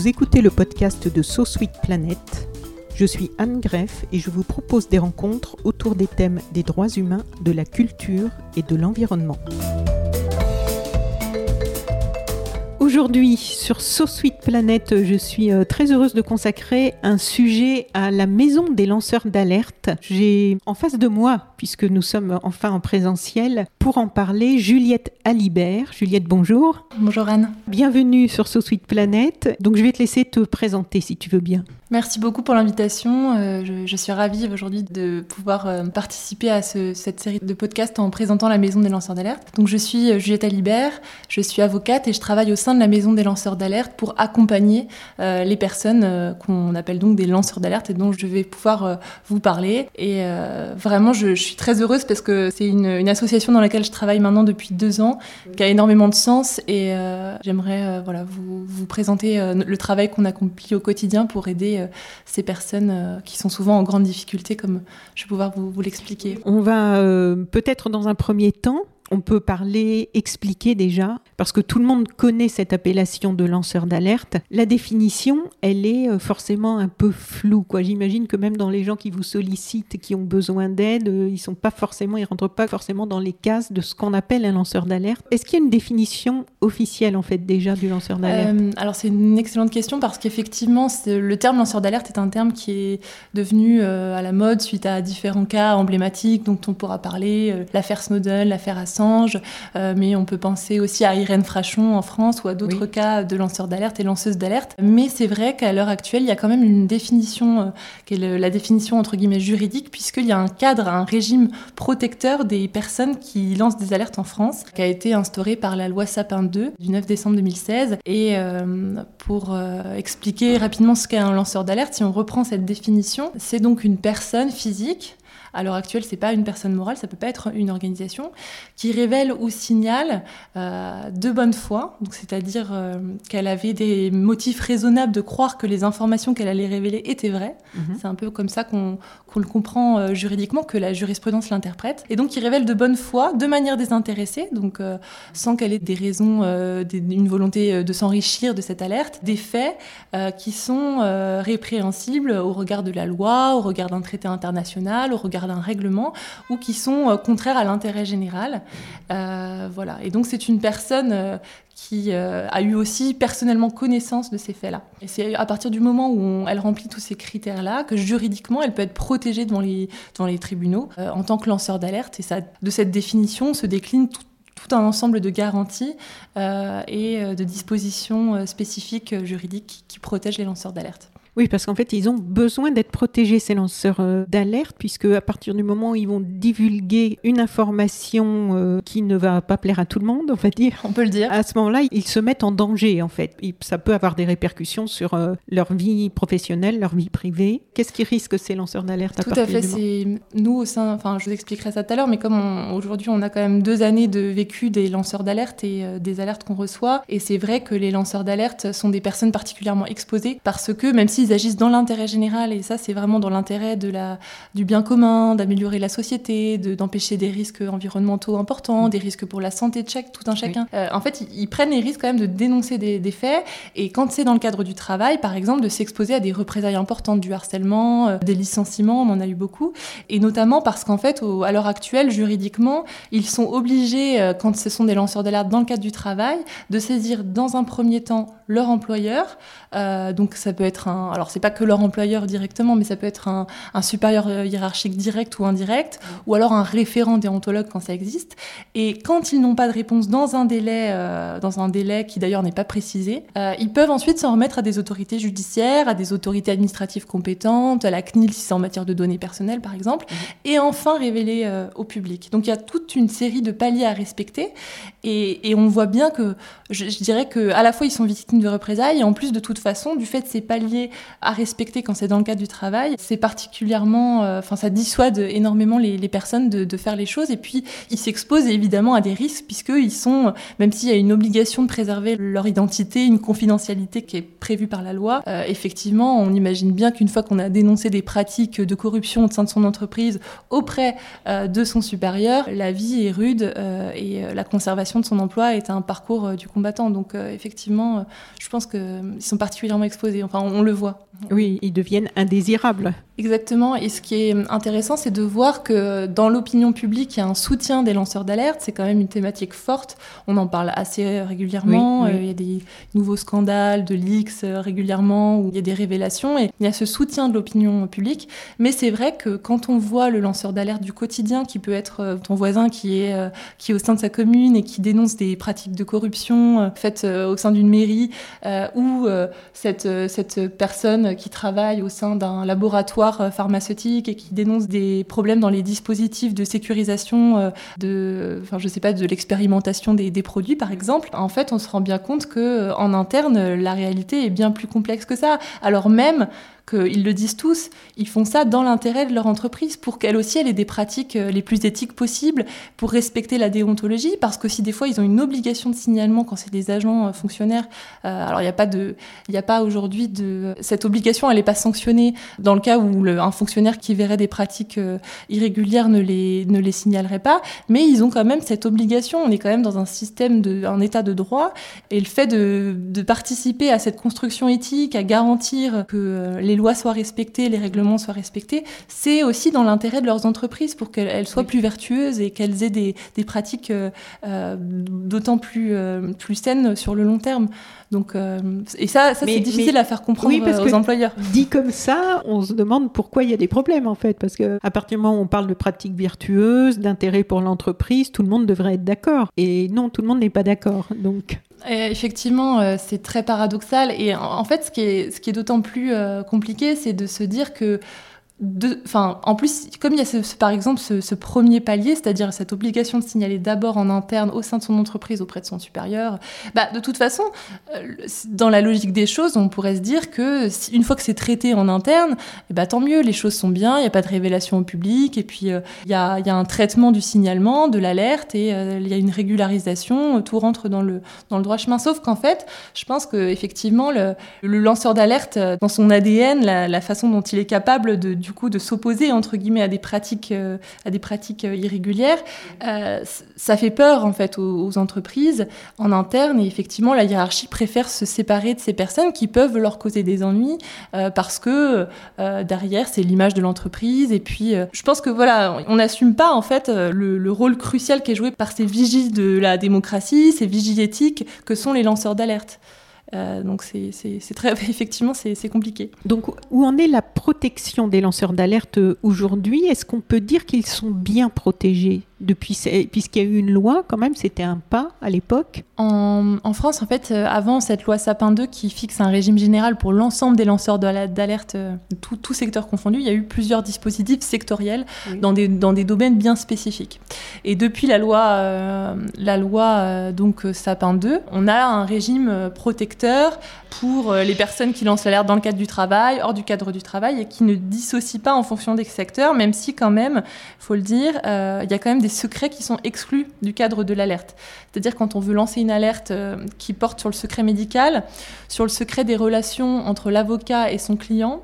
Vous écoutez le podcast de So Sweet Planet. Je suis Anne Greff et je vous propose des rencontres autour des thèmes des droits humains, de la culture et de l'environnement. Aujourd'hui, sur So Sweet Planet, je suis euh, très heureuse de consacrer un sujet à la maison des lanceurs d'alerte. J'ai en face de moi, puisque nous sommes enfin en présentiel, pour en parler, Juliette Alibert. Juliette, bonjour. Bonjour Anne. Bienvenue sur So Sweet Planet. Donc je vais te laisser te présenter si tu veux bien. Merci beaucoup pour l'invitation. Euh, je, je, suis ravie aujourd'hui de pouvoir euh, participer à ce, cette série de podcasts en présentant la Maison des lanceurs d'alerte. Donc je suis euh, Juliette Alibert, je suis avocate et je travaille au sein de la Maison des lanceurs d'alerte pour accompagner euh, les personnes qu'on appelle donc des lanceurs d'alerte et dont je vais pouvoir vous parler. Et vraiment, je, je, suis très heureuse parce que c'est une, une, association dans laquelle je travaille maintenant depuis deux ans, qui a énormément de sens et j'aimerais voilà, vous, vous présenter le travail qu'on accomplit au quotidien pour aider ces personnes qui sont souvent en grande difficulté, comme je vais pouvoir vous, vous l'expliquer. On va euh, peut-être dans un premier temps on peut parler, expliquer déjà, parce que tout le monde connaît cette appellation de lanceur d'alerte. La définition, elle est euh, forcément un peu floue. Quoi. J'imagine que même dans les gens qui vous sollicitent, qui ont besoin d'aide, euh, ils sont pas forcément, ils rentrent pas forcément dans les cases de ce qu'on appelle un lanceur d'alerte. Est-ce qu'il y a une définition officielle en fait déjà du lanceur d'alerte? Euh, Alors c'est une excellente question parce qu'effectivement, le terme lanceur d'alerte est un terme qui est devenu à la mode suite à différents cas emblématiques dont on pourra parler, l'affaire Snowden, l'affaire Assange euh, mais on peut penser aussi à Irène Frachon en France ou à d'autres oui. cas de lanceurs d'alerte et lanceuses d'alerte. Mais c'est vrai qu'à l'heure actuelle, il y a quand même une définition, euh, qui est le, la définition entre guillemets juridique, puisqu'il y a un cadre, un régime protecteur des personnes qui lancent des alertes en France, qui a été instauré par la loi Sapin 2 du 9 décembre 2016. Et euh, pour euh, expliquer rapidement ce qu'est un lanceur d'alerte, si on reprend cette définition, c'est donc une personne physique à l'heure actuelle, c'est pas une personne morale, ça peut pas être une organisation qui révèle ou signale euh, de bonne foi, c'est-à-dire euh, qu'elle avait des motifs raisonnables de croire que les informations qu'elle allait révéler étaient vraies. Mm -hmm. C'est un peu comme ça qu'on qu le comprend euh, juridiquement, que la jurisprudence l'interprète, et donc qui révèle de bonne foi, de manière désintéressée, donc sans qu'elle ait des raisons, des, une volonté de s'enrichir de cette alerte, des faits qui sont répréhensibles au regard de la loi, au regard d'un traité international, au regard d'un règlement ou qui sont euh, contraires à l'intérêt général. Euh, voilà. Et donc c'est une personne euh, qui a eu aussi personnellement connaissance de ces faits-là. Et c'est à partir du moment où elle remplit tous ces critères-là que juridiquement elle peut être protégée devant les, devant les tribunaux en tant que lanceur d'alerte. Et ça, de cette définition se décline tout un ensemble de garanties et de dispositions spécifiques juridiques qui protègent les lanceurs d'alerte. Oui, parce qu'en fait, ils ont besoin d'être protégés, ces lanceurs euh, d'alerte, puisque à partir du moment où ils vont divulguer une information euh, qui ne va pas plaire à tout le monde, on va dire, on peut le dire, à ce moment-là, ils se mettent en danger, en fait. Et ça peut avoir des répercussions sur euh, leur vie professionnelle, leur vie privée. Qu'est-ce qui risque ces lanceurs d'alerte à Tout à fait. C'est nous au sein, enfin, je vous expliquerai ça tout à l'heure, mais comme aujourd'hui, on a quand même deux années de vécu des lanceurs d'alerte et euh, des alertes qu'on reçoit, et c'est vrai que les lanceurs d'alerte sont des personnes particulièrement exposées parce que même si ils agissent dans l'intérêt général, et ça c'est vraiment dans l'intérêt de la, du bien commun, d'améliorer la société, d'empêcher de, des risques environnementaux importants, mmh. des risques pour la santé de chaque, tout un chacun. Oui. Euh, en fait, ils, ils, prennent les risques quand même de dénoncer des, des faits, et quand c'est dans le cadre du travail, par exemple, de s'exposer à des représailles importantes, du harcèlement, euh, des licenciements, on en a eu beaucoup, et notamment parce qu'en fait, au, à l'heure actuelle, juridiquement, ils sont obligés, euh, quand ce sont des lanceurs d'alerte dans le cadre du travail, de saisir dans un premier temps leur employeur, donc ça peut être un un, alors c'est pas que leur employeur directement, mais ça peut être un, supérieur hiérarchique direct ou indirect, ou alors un référent déontologue quand ça existe. Et quand ils n'ont pas de réponse dans un délai, dans un délai qui d'ailleurs n'est pas précisé, ils peuvent ensuite s'en remettre à des autorités judiciaires, à des autorités administratives compétentes, à la CNIL si c'est en matière de données personnelles par exemple, mhm. et enfin révéler au public. Donc il y a toute une série de paliers à respecter, et, on voit bien que je, je dirais que à la fois ils sont victimes de représailles, et en plus de toute façon, du fait de ces paliers à respecter quand c'est dans le cadre du travail, c'est particulièrement, euh, enfin ça dissuade énormément les, personnes de, faire les choses, et puis ils s'exposent évidemment à des risques puisqu'ils sont, même s'il y a une obligation de préserver leur identité, une confidentialité qui est prévue par la loi, euh, effectivement, on imagine bien qu'une fois qu'on a dénoncé des pratiques de corruption au sein de son entreprise auprès euh, de son supérieur, la vie est rude et la conservation de son emploi est un parcours du combattant. Donc effectivement, je pense qu'ils sont particulièrement exposés. Enfin, on, le voit. Oui, ils deviennent indésirables. Exactement. Et ce qui est intéressant, c'est de voir que dans l'opinion publique, il y a un soutien des lanceurs d'alerte. C'est quand même une thématique forte. On en parle assez régulièrement. Euh, il y a des nouveaux scandales, de leaks euh, régulièrement, où il y a des révélations. Et il y a ce soutien de l'opinion publique. Mais c'est vrai que quand on voit le lanceur d'alerte du quotidien, qui peut être euh, ton voisin qui est, qui est au sein de sa commune et qui dénonce des pratiques de corruption faites au sein d'une mairie, ou cette, cette personne qui travaille au sein d'un laboratoire euh, pharmaceutique et qui dénonce des problèmes dans les dispositifs de sécurisation euh, de, enfin, je sais pas, de l'expérimentation des, des, produits, par exemple. En fait, on se rend bien compte que euh, en interne, la réalité est bien plus complexe que ça. Alors même ils le disent tous, ils font ça dans l'intérêt de leur entreprise pour qu'elle aussi ait des pratiques euh, les plus éthiques possibles, pour respecter la déontologie, parce que si des fois ils ont une obligation de signalement quand c'est des agents euh, fonctionnaires, euh, alors il n'y a pas de, il a pas aujourd'hui de cette obligation, elle n'est pas sanctionnée dans le cas où un fonctionnaire qui verrait des pratiques irrégulières ne les ne les signalerait pas, mais ils ont quand même cette obligation. On est quand même dans un système de, un état de droit, et le fait de, de participer à cette construction éthique, à garantir que les lois soient respectées, les règlements soient respectés, c'est aussi dans l'intérêt de leurs entreprises pour qu'elles soient plus vertueuses et qu'elles aient des, pratiques euh, euh, d'autant plus, euh, plus saines sur le long terme. Donc, et ça, ça c'est difficile à faire comprendre aux employeurs. Dit comme ça, on se demande pourquoi il y a des problèmes en fait, parce que à partir du moment où on parle de pratiques vertueuses, d'intérêt pour l'entreprise, tout le monde devrait être d'accord. Et non, tout le monde n'est pas d'accord. Donc. Effectivement, euh, c'est très paradoxal. Et en fait, ce qui est, est d'autant plus euh, compliqué, c'est de se dire que en plus, comme il y a par exemple ce, premier palier, c'est-à-dire cette obligation de signaler d'abord en interne au sein de son entreprise auprès de son supérieur, bah, de toute façon, euh, dans la logique des choses, on pourrait se dire que une fois que c'est traité en interne, eh bah, tant mieux, les choses sont bien, il n'y a pas de révélation au public, et puis euh, il y, a, un traitement du signalement, de l'alerte, et euh, il y a une régularisation, tout rentre dans le, droit chemin. Sauf qu'en fait, je pense qu'effectivement, le, le lanceur d'alerte, dans son ADN, la, la, façon dont il est capable de, du coup de s'opposer entre guillemets à des pratiques euh, à des pratiques euh, irrégulières euh, ça fait peur en fait aux, entreprises en interne. Et effectivement la hiérarchie préfère se séparer de ces personnes qui peuvent leur causer des ennuis parce que derrière c'est l'image de l'entreprise. Et puis je pense que voilà on n'assume pas en fait le, le, rôle crucial qui est joué par ces vigiles de la démocratie ces vigiles éthiques que sont les lanceurs d'alerte euh, donc c'est très effectivement c'est compliqué. Donc où en est la protection des lanceurs d'alerte aujourd'hui? Est-ce qu'on peut dire qu'ils sont bien protégés? Depuis puisqu'il y a eu une loi quand même C'était un pas à l'époque. En, en, France en fait euh, avant cette loi Sapin 2 qui fixe un régime général pour l'ensemble des lanceurs d'alerte euh, tout, tout, secteur confondu, il y a eu plusieurs dispositifs sectoriels dans des dans des domaines bien spécifiques. Et depuis la loi la loi donc Sapin 2, on a un régime protecteur pour euh, les personnes qui lancent l'alerte dans le cadre du travail, hors du cadre du travail, et qui ne dissocient pas en fonction des secteurs, même si quand même, faut le dire, euh, il y a quand même des secrets qui sont exclus du cadre de l'alerte. C'est-à-dire quand on veut lancer une alerte euh, qui porte sur le secret médical, sur le secret des relations entre l'avocat et son client,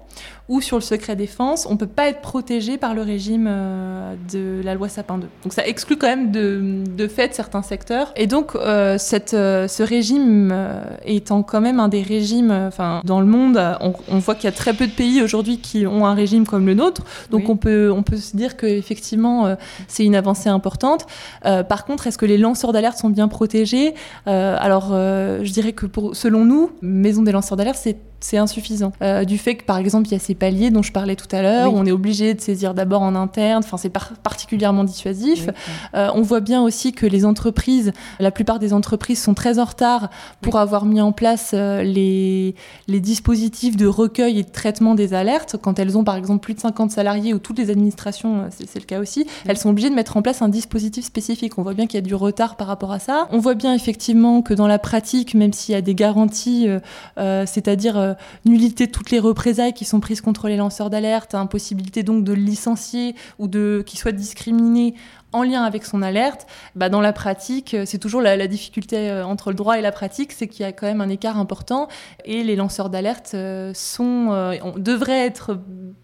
ou sur le secret défense, on ne peut pas être protégé par le régime euh, de la loi Sapin 2. Donc ça exclut quand même de, de fait certains secteurs. Et donc euh, cette, euh, ce régime étant quand même un des régimes, enfin dans le monde, on, voit qu'il y a très peu de pays aujourd'hui qui ont un régime comme le nôtre. Donc on, peut, on peut se dire qu'effectivement c'est une avancée importante. par contre, est-ce que les lanceurs d'alerte sont bien protégés? Alors je dirais que selon nous, Maison des lanceurs d'alerte, c'est c'est insuffisant. Euh, du fait que, par exemple, il y a ces paliers dont je parlais tout à l'heure, où on est obligé de saisir d'abord en interne, enfin, c'est particulièrement dissuasif. Euh, on voit bien aussi que les entreprises, la plupart des entreprises sont très en retard pour avoir mis en place euh, les, les dispositifs de recueil et de traitement des alertes. Quand elles ont, par exemple, plus de 50 salariés ou toutes les administrations, c'est le cas aussi, elles sont obligées de mettre en place un dispositif spécifique. On voit bien qu'il y a du retard par rapport à ça. On voit bien effectivement que dans la pratique, même s'il y a des garanties, c'est-à-dire nullité de toutes les représailles qui sont prises contre les lanceurs d'alerte, impossibilité donc de licencier ou de qu'il soit discriminé en lien avec son alerte, bah dans la pratique, euh, c'est toujours la, difficulté euh, entre le droit et la pratique, c'est qu'il y a quand même un écart important et les lanceurs d'alerte euh, sont, devraient être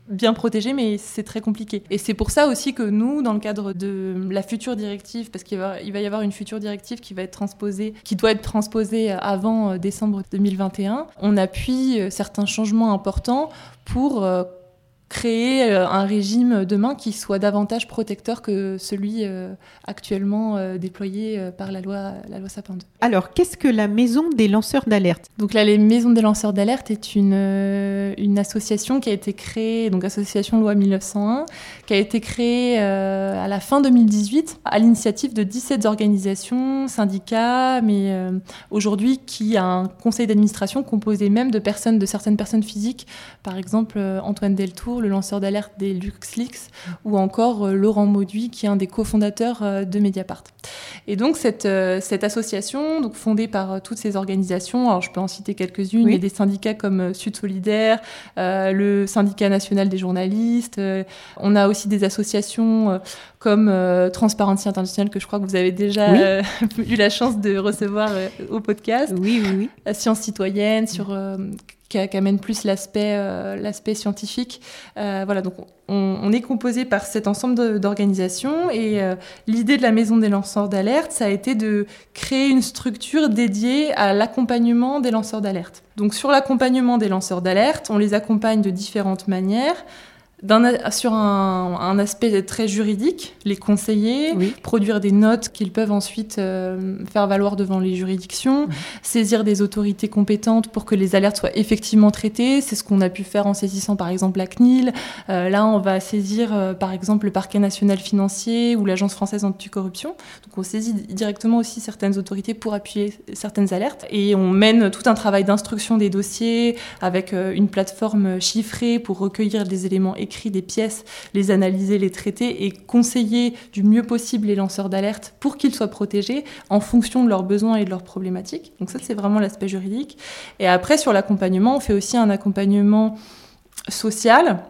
bien protégés, mais c'est très compliqué. Et c'est pour ça aussi que nous, dans le cadre de la future directive, parce qu'il va, va y avoir une future directive qui va être transposée, qui doit être transposée avant décembre 2021, on appuie certains changements importants pour créer euh, un régime demain qui soit davantage protecteur que celui euh, actuellement euh, déployé par la loi, la loi Sapin 2. Alors, qu'est-ce que la Maison des lanceurs d'alerte? Donc là, les Maisons des lanceurs d'alerte est une, une association qui a été créée, donc association loi 1901, qui a été créée à la fin 2018 à l'initiative de 17 organisations, syndicats, mais aujourd'hui qui a un conseil d'administration composé même de personnes, de certaines personnes physiques, par exemple Antoine Deltour, le lanceur d'alerte des LuxLeaks, ou encore euh, Laurent Mauduit, qui est un des cofondateurs euh, de Mediapart. Et donc cette, euh, cette association, donc fondée par toutes ces organisations, alors je peux en citer quelques-unes, il y a des syndicats comme Sud Solidaire, le syndicat national des journalistes, on a aussi des associations comme Transparency International que je crois que vous avez déjà eu la chance de recevoir au podcast. Oui, oui, oui. Sciences citoyennes, sur qui, amène plus l'aspect euh, scientifique. Euh, voilà, donc on, est composé par cet ensemble d'organisations et euh, l'idée de la maison des lanceurs d'alerte, ça a été de créer une structure dédiée à l'accompagnement des lanceurs d'alerte. Donc sur l'accompagnement des lanceurs d'alerte, on les accompagne de différentes manières sur un, aspect très juridique, les conseiller, produire des notes qu'ils peuvent ensuite euh, faire valoir devant les juridictions, saisir des autorités compétentes pour que les alertes soient effectivement traitées. C'est ce qu'on a pu faire en saisissant par exemple la CNIL. Euh, là, on va saisir euh, par exemple le parquet national financier ou l'agence française anticorruption. Donc on saisit directement aussi certaines autorités pour appuyer certaines alertes. Et on mène tout un travail d'instruction des dossiers avec une plateforme chiffrée pour recueillir des éléments écrits des pièces, les analyser, les traiter et conseiller du mieux possible les lanceurs d'alerte pour qu'ils soient protégés en fonction de leurs besoins et de leurs problématiques. Donc ça, c'est vraiment l'aspect juridique. Et après, sur l'accompagnement, on fait aussi un accompagnement social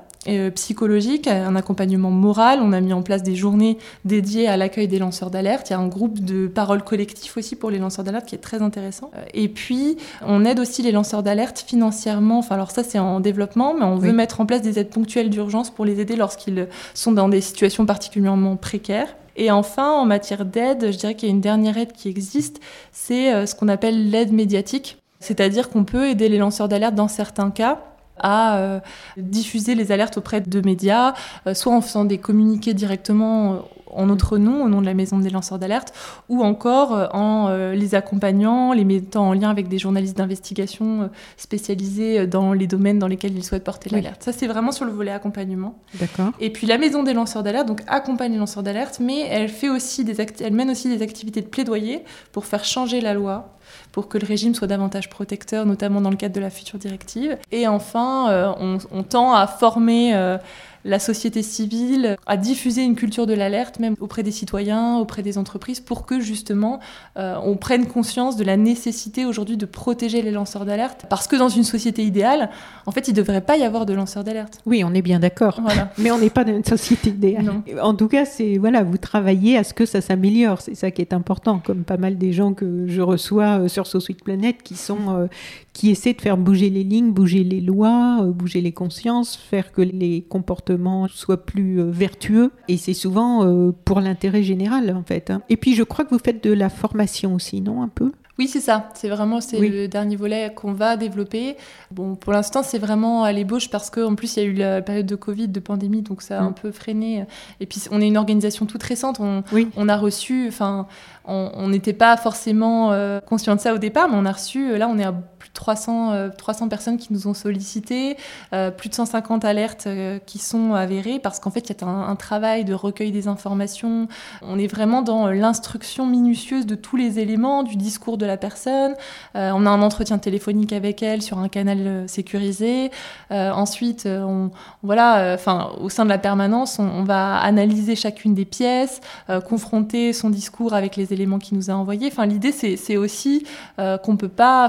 psychologique, un accompagnement moral. On a mis en place des journées dédiées à l'accueil des lanceurs d'alerte. Il y a un groupe de parole collectif aussi pour les lanceurs d'alerte qui est très intéressant. Euh, et puis, on aide aussi les lanceurs d'alerte financièrement. Enfin, alors ça, c'est en développement, mais on veut mettre en place des aides ponctuelles d'urgence pour les aider lorsqu'ils sont dans des situations particulièrement précaires. Et enfin, en matière d'aide, je dirais qu'il y a une dernière aide qui existe, c'est euh, ce qu'on appelle l'aide médiatique. C'est-à-dire qu'on peut aider les lanceurs d'alerte dans certains cas à euh, diffuser les alertes auprès de médias, euh, soit en faisant des communiqués directement euh, en notre nom, au nom de la Maison des lanceurs d'alerte, ou encore en les accompagnant, les mettant en lien avec des journalistes d'investigation spécialisés dans les domaines dans lesquels ils souhaitent porter l'alerte. Ça, c'est vraiment sur le volet accompagnement. D'accord. Et puis la Maison des lanceurs d'alerte, donc accompagne les lanceurs d'alerte, mais elle fait aussi des elle mène aussi des activités de plaidoyer pour faire changer la loi pour que le régime soit davantage protecteur, notamment dans le cadre de la future directive. Et enfin, euh, on, tend à former euh, la société civile à diffuser une culture de l'alerte, même auprès des citoyens, auprès des entreprises, pour que justement euh, on prenne conscience de la nécessité aujourd'hui de protéger les lanceurs d'alerte. Parce que dans une société idéale, en fait, il ne devrait pas y avoir de lanceurs d'alerte. Oui, on est bien d'accord. Voilà. Mais on n'est pas dans une société idéale. En tout cas, c'est voilà, vous travaillez à ce que ça s'améliore. C'est ça qui est important. Comme pas mal des gens que je reçois euh, sur SoSuite Planète qui sont euh, qui essaient de faire bouger les lignes, bouger les lois, bouger les consciences, faire que les comportements soit plus euh, vertueux. Et c'est souvent euh, pour l'intérêt général, en fait. Hein. Et puis, je crois que vous faites de la formation aussi, non Un peu? Oui, c'est ça. C'est vraiment c'est le dernier volet qu'on va développer. Bon, pour l'instant, c'est vraiment à l'ébauche parce qu'en plus, il y a eu la période de Covid, de pandémie, donc ça a mm. un peu freiné. Et puis, on est une organisation toute récente. On, on a reçu, enfin, on n'était pas forcément euh, conscient de ça au départ, mais on a reçu, là, on est à de 300, 300 personnes qui nous ont sollicité, plus de 150 alertes qui sont avérées, parce qu'en fait, il y a un, travail de recueil des informations. On est vraiment dans l'instruction minutieuse de tous les éléments, du discours de la personne. on a un entretien téléphonique avec elle sur un canal sécurisé. ensuite, on, voilà, enfin, au sein de la permanence, on, va analyser chacune des pièces, confronter son discours avec les éléments qu'il nous a envoyés. L'idée, c'est aussi euh, qu'on peut pas,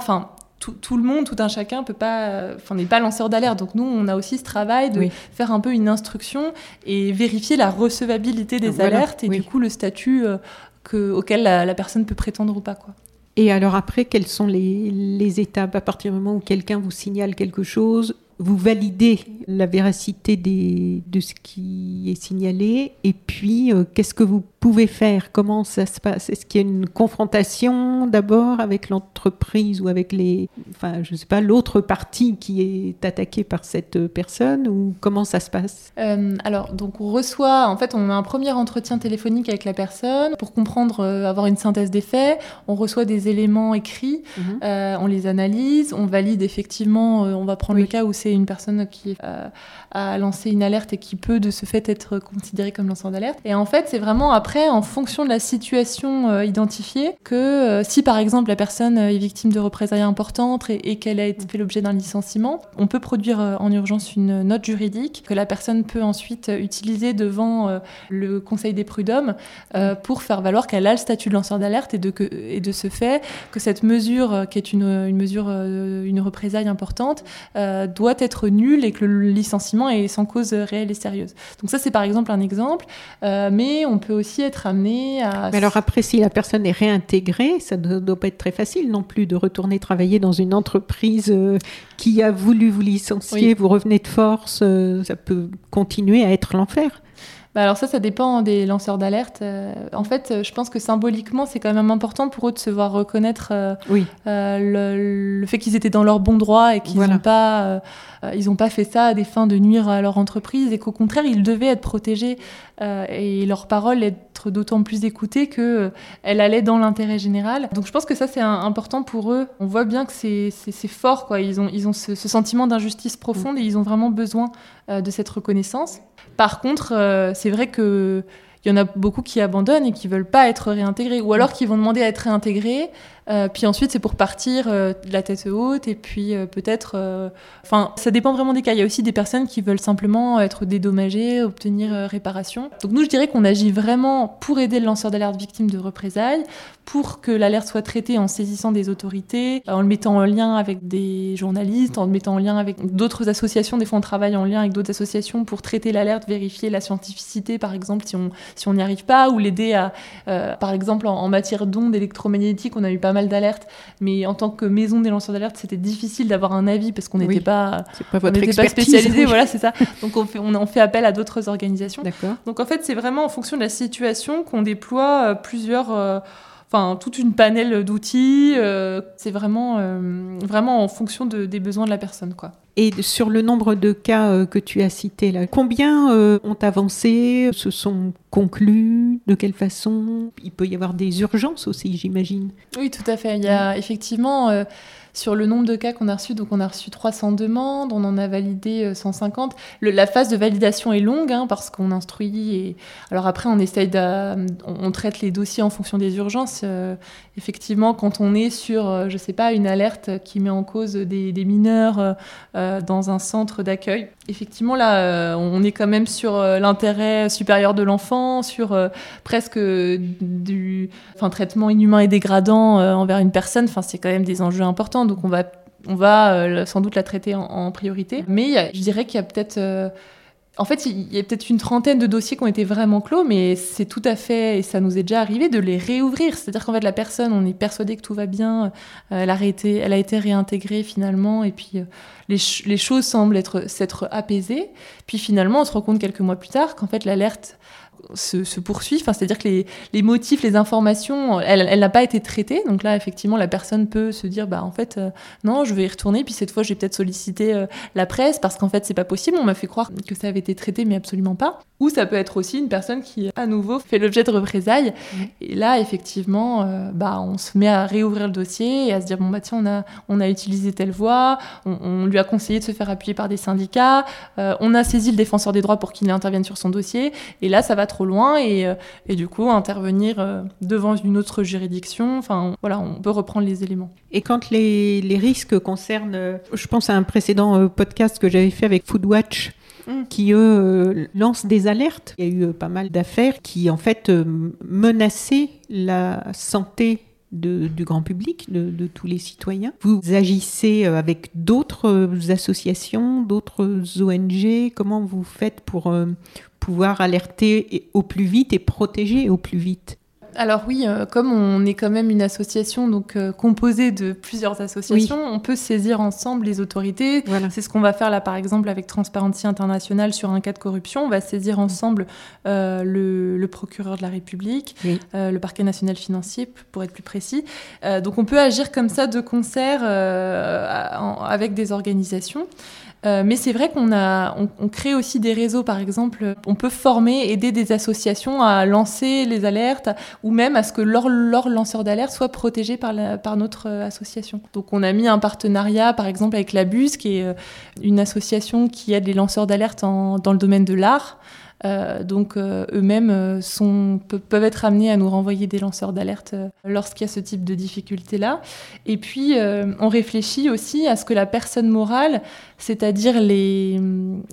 tout, le monde, tout un chacun peut pas, enfin, n'est pas lanceur d'alerte. Donc nous, on a aussi ce travail de faire un peu une instruction et vérifier la recevabilité des alertes et du coup le statut euh, que, auquel la, personne peut prétendre ou pas, quoi. Et alors après, quelles sont les, les étapes? À partir du moment où quelqu'un vous signale quelque chose vous validez la véracité des, de ce qui est signalé et puis euh, qu'est-ce que vous pouvez faire? Comment ça se passe? Est-ce qu'il y a une confrontation d'abord avec l'entreprise ou avec les, enfin je sais pas, l'autre partie qui est attaquée par cette personne ou comment ça se passe? Euh, Alors donc on reçoit, en fait on a un premier entretien téléphonique avec la personne pour comprendre, euh, avoir une synthèse des faits. On reçoit des éléments écrits, mhm. on les analyse, on valide effectivement, on va prendre le cas où c'est une personne qui euh, a lancé une alerte et qui peut de ce fait être considérée comme lanceur d'alerte. Et en fait, c'est vraiment après, en fonction de la situation euh, identifiée, que euh, si par exemple la personne est victime de représailles importantes et, qu'elle a fait l'objet d'un licenciement, on peut produire en urgence une note juridique que la personne peut ensuite utiliser devant le Conseil des prud'hommes pour faire valoir qu'elle a le statut de lanceur d'alerte et de, et de ce fait que cette mesure, qui est une, une mesure, une représaille importante, doit être nul et que le licenciement est sans cause réelle et sérieuse. Donc ça, c'est par exemple un exemple, euh, mais on peut aussi être amené à... Mais alors après, si la personne est réintégrée, ça ne doit pas être très facile non plus de retourner travailler dans une entreprise euh, qui a voulu vous licencier, vous revenez de force, euh, ça peut continuer à être l'enfer. Bah alors ça, ça dépend des lanceurs d'alerte. Euh, en fait, je pense que symboliquement, c'est quand même important pour eux de se voir reconnaître euh, oui. Euh, le, fait qu'ils étaient dans leur bon droit et qu'ils n'ont pas, ils ont pas fait ça à des fins de nuire à leur entreprise et qu'au contraire, ils devaient être protégés et leur parole être d'autant plus écoutée que elle allait dans l'intérêt général. Donc je pense que ça, c'est important pour eux. On voit bien que c'est fort, quoi. Ils ont, ils ont ce, sentiment d'injustice profonde et ils ont vraiment besoin de cette reconnaissance. Par contre, euh, c'est vrai que il y en a beaucoup qui abandonnent et qui veulent pas être réintégrés, ou alors qui vont demander à être réintégrés, euh, puis ensuite c'est pour partir euh, la tête haute, et puis peut-être, enfin, ça dépend vraiment des cas. Il y a aussi des personnes qui veulent simplement être dédommagées, obtenir réparation. Donc nous, je dirais qu'on agit vraiment pour aider le lanceur d'alerte victime de représailles, pour que l'alerte soit traitée en saisissant des autorités, en le mettant en lien avec des journalistes, en le mettant en lien avec d'autres associations. Des fois, on travaille en lien avec d'autres associations pour traiter l'alerte, vérifier la scientificité, par exemple, si on si n'y arrive pas, ou l'aider à, euh, par exemple, en, matière d'ondes électromagnétiques, on a eu pas mal d'alertes, mais en tant que maison des lanceurs d'alerte, c'était difficile d'avoir un avis parce qu'on n'était pas, pas, pas spécialisé, voilà, c'est ça. Donc on, fait, on, on fait appel à d'autres organisations. Donc en fait, c'est vraiment en fonction de la situation qu'on déploie euh, plusieurs. Euh, enfin toute une panel d'outils. Euh, c'est vraiment, euh, vraiment en fonction des besoins de la personne, quoi. Et sur le nombre de cas euh, que tu as cités là, combien ont avancé, se sont conclus, de quelle façon? Il peut y avoir des urgences aussi, j'imagine. Oui, tout à fait. Il y a effectivement sur le nombre de cas qu'on a reçus, donc on a reçu 300 demandes, on en a validé 150. Euh, le, la phase de validation est longue hein, parce qu'on instruit et alors après on essaye de, on, traite les dossiers en fonction des urgences. Euh, effectivement, quand on est sur, euh, je sais pas, une alerte qui met en cause des, des mineurs dans un centre d'accueil, effectivement là on est quand même sur l'intérêt supérieur de l'enfant, sur presque du, enfin traitement inhumain et dégradant envers une personne. Enfin c'est quand même des enjeux importants donc on va, on va euh, sans doute la traiter en, priorité. Mais je dirais qu'il y a peut-être... Euh, en fait, il y a peut-être une trentaine de dossiers qui ont été vraiment clos, mais c'est tout à fait, et ça nous est déjà arrivé, de les réouvrir. C'est-à-dire qu'en fait, la personne, on est persuadé que tout va bien, euh, elle, a été, elle a été réintégrée finalement, et puis les, les, choses semblent être s'être apaisées. Puis finalement, on se rend compte quelques mois plus tard qu'en fait, l'alerte se, poursuit. Enfin, c'est-à-dire que les, les, motifs, les informations, elle, elle n'a pas été traitée. Donc là, effectivement, la personne peut se dire, bah en fait, euh, non, je vais y retourner. Puis cette fois, je vais peut-être solliciter euh, la presse parce qu'en fait, c'est pas possible. On m'a fait croire que ça avait été traité, mais absolument pas. Ou ça peut être aussi une personne qui, à nouveau, fait l'objet de représailles. Et là, effectivement, euh, bah on se met à réouvrir le dossier et à se dire, bon bah tiens, on a, on a utilisé telle voie, on, on lui a conseillé de se faire appuyer par des syndicats, on a saisi le défenseur des droits pour qu'il intervienne sur son dossier. Et là, ça va trop loin et, euh, et du coup, intervenir euh, devant une autre juridiction. Enfin, voilà, on peut reprendre les éléments. Et quand les, les risques concernent, euh, je pense à un précédent podcast que j'avais fait avec Foodwatch, mm. qui eux lancent des alertes. Il y a eu pas mal d'affaires qui en fait menaçaient la santé du grand public, de, de, tous les citoyens. Vous agissez avec d'autres associations, d'autres ONG. Comment vous faites pour, pouvoir alerter au plus vite et protéger au plus vite? Alors oui, euh, comme on est quand même une association donc euh, composée de plusieurs associations, on peut saisir ensemble les autorités. C'est ce qu'on va faire là par exemple avec Transparency International sur un cas de corruption. On va saisir ensemble euh, le, procureur de la République, le parquet national financier pour être plus précis. donc on peut agir comme ça de concert avec des organisations. Euh, mais c'est vrai qu'on a, on, crée aussi des réseaux, par exemple, on peut former, aider des associations à lancer les alertes ou même à ce que leur, leur lanceur d'alerte soit protégé par, par notre euh, association. Donc on a mis un partenariat, par exemple, avec la BUS, qui est euh, une association qui aide les lanceurs d'alerte dans le domaine de l'art. Euh, donc euh, eux-mêmes euh, sont, peuvent être amenés à nous renvoyer des lanceurs d'alerte lorsqu'il y a ce type de difficulté-là. Et puis, on réfléchit aussi à ce que la personne morale, c'est-à-dire les,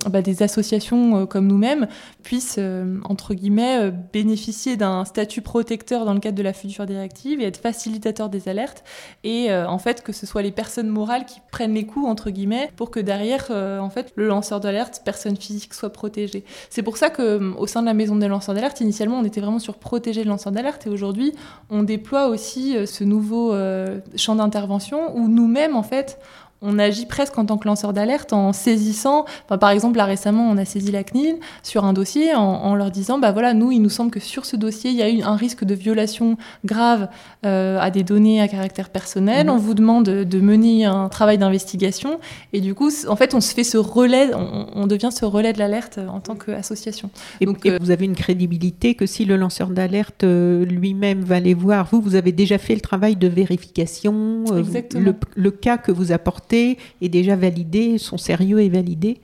bah, des associations comme nous-mêmes, puissent, entre guillemets, bénéficier d'un statut protecteur dans le cadre de la future directive et être facilitateur des alertes. Et en fait, que ce soit les personnes morales qui prennent les coups, entre guillemets, pour que derrière, en fait, le lanceur d'alerte, personne physique, soit protégé. C'est pour ça que au sein de la maison des lanceurs d'alerte, initialement, on était vraiment sur protéger le lanceur d'alerte et aujourd'hui, on déploie aussi euh, ce nouveau euh, champ d'intervention où nous-mêmes, en fait, on agit presque en tant que lanceur d'alerte en saisissant, par exemple là récemment on a saisi la CNIL sur un dossier en, leur disant bah voilà nous il nous semble que sur ce dossier il y a eu un risque de violation grave euh, à des données à caractère personnel, mhm. on vous demande de, mener un travail d'investigation. Et du coup en fait on se fait ce relais, on, devient ce relais de l'alerte en tant qu'association. Et, Donc, et euh, vous avez une crédibilité que si le lanceur d'alerte euh, lui-même va aller voir, vous vous avez déjà fait le travail de vérification, le, le cas que vous apportez est déjà validé, son sérieux est validé.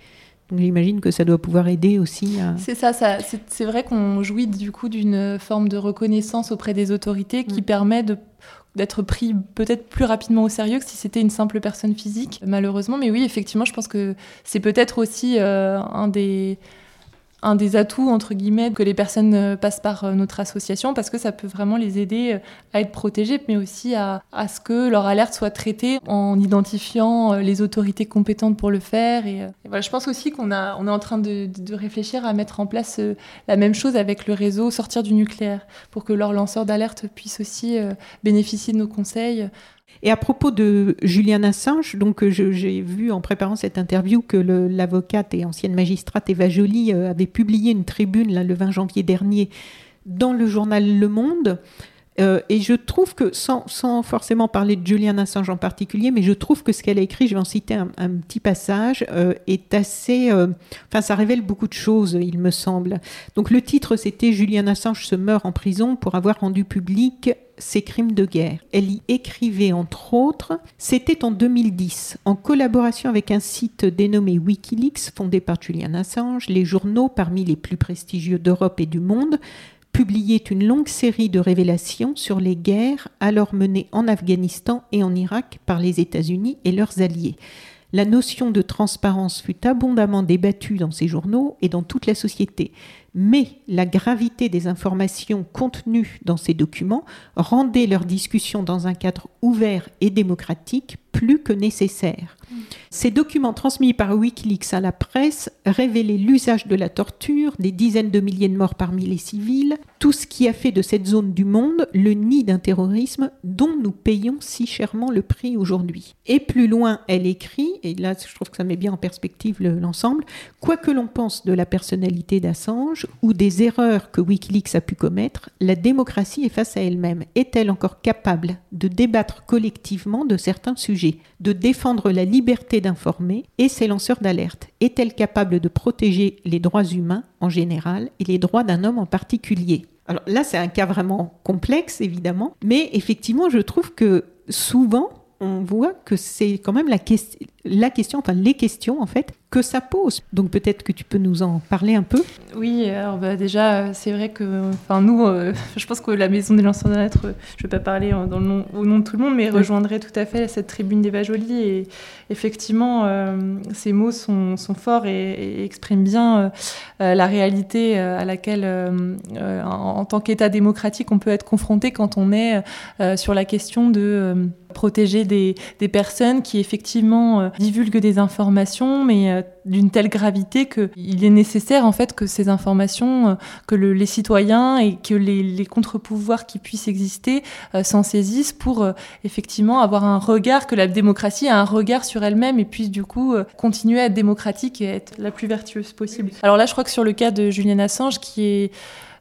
Donc j'imagine que ça doit pouvoir aider aussi à... C'est ça, ça c'est vrai qu'on jouit du coup d'une forme de reconnaissance auprès des autorités qui mm. permet de d'être pris peut-être plus rapidement au sérieux que si c'était une simple personne physique, malheureusement. Mais oui, effectivement, je pense que c'est peut-être aussi euh, un des un des atouts, entre guillemets, que les personnes euh, passent par euh, notre association parce que ça peut vraiment les aider euh, à être protégées, mais aussi à, ce que leur alerte soit traitée en identifiant les autorités compétentes pour le faire. Et, voilà, je pense aussi qu'on a, on est en train de, de, réfléchir à mettre en place la même chose avec le réseau Sortir du nucléaire pour que leurs lanceurs d'alerte puissent aussi bénéficier de nos conseils. Et à propos de Julian Assange, donc euh, j'ai vu en préparant cette interview que l'avocate et ancienne magistrate Eva Joly euh, avait publié une tribune le 20 janvier dernier dans le journal Le Monde. Euh, et je trouve que, sans, sans, forcément parler de Julian Assange en particulier, mais je trouve que ce qu'elle a écrit, je vais en citer un, petit passage, est assez... enfin, ça révèle beaucoup de choses, il me semble. Donc le titre, c'était Julian Assange se meurt en prison pour avoir rendu public ses crimes de guerre. Elle y écrivait entre autres, c'était en 2010, en collaboration avec un site dénommé Wikileaks, fondé par Julian Assange, les journaux parmi les plus prestigieux d'Europe et du monde publiaient une longue série de révélations sur les guerres alors menées en Afghanistan et en Irak par les États-Unis et leurs alliés. La notion de transparence fut abondamment débattue dans ces journaux et dans toute la société mais la gravité des informations contenues dans ces documents rendait leur discussion dans un cadre ouvert et démocratique plus que nécessaire. Ces documents transmis par Wikileaks à la presse révélaient l'usage de la torture, des dizaines de milliers de morts parmi les civils, tout ce qui a fait de cette zone du monde le nid d'un terrorisme dont nous payons si chèrement le prix aujourd'hui. Et plus loin, elle écrit, et là je trouve que ça met bien en perspective l'ensemble, quoi que l'on pense de la personnalité d'Assange, ou des erreurs que Wikileaks a pu commettre, la démocratie est face à elle-même. Est-elle encore capable de débattre collectivement de certains sujets, de défendre la liberté d'informer et ses lanceurs d'alerte? Est-elle capable de protéger les droits humains en général et les droits d'un homme en particulier? Alors là, c'est un cas vraiment complexe, évidemment, mais effectivement, je trouve que souvent, on voit que c'est quand même la, la question, enfin les questions en fait, que ça pose. Donc peut-être que tu peux nous en parler un peu. Oui, alors bah, déjà, c'est vrai que enfin, nous, euh, je pense que la Maison des lanceurs d'alerte, je ne vais pas parler dans le nom, au nom de tout le monde, mais rejoindrait tout à fait cette tribune d'Eva Jolie. Et effectivement, euh, ces mots sont, sont forts et, expriment bien euh, la réalité à laquelle, en, en, tant qu'État démocratique, on peut être confronté quand on est sur la question de protéger des, des, personnes qui effectivement divulguent des informations, mais euh, d'une telle gravité qu'il est nécessaire en fait que ces informations, euh, que les citoyens et que les, contre-pouvoirs qui puissent exister euh, s'en saisissent pour effectivement avoir un regard, que la démocratie a un regard sur elle-même et puisse du coup continuer à être démocratique et être la plus vertueuse possible. Alors là, je crois que sur le cas de Julian Assange, qui est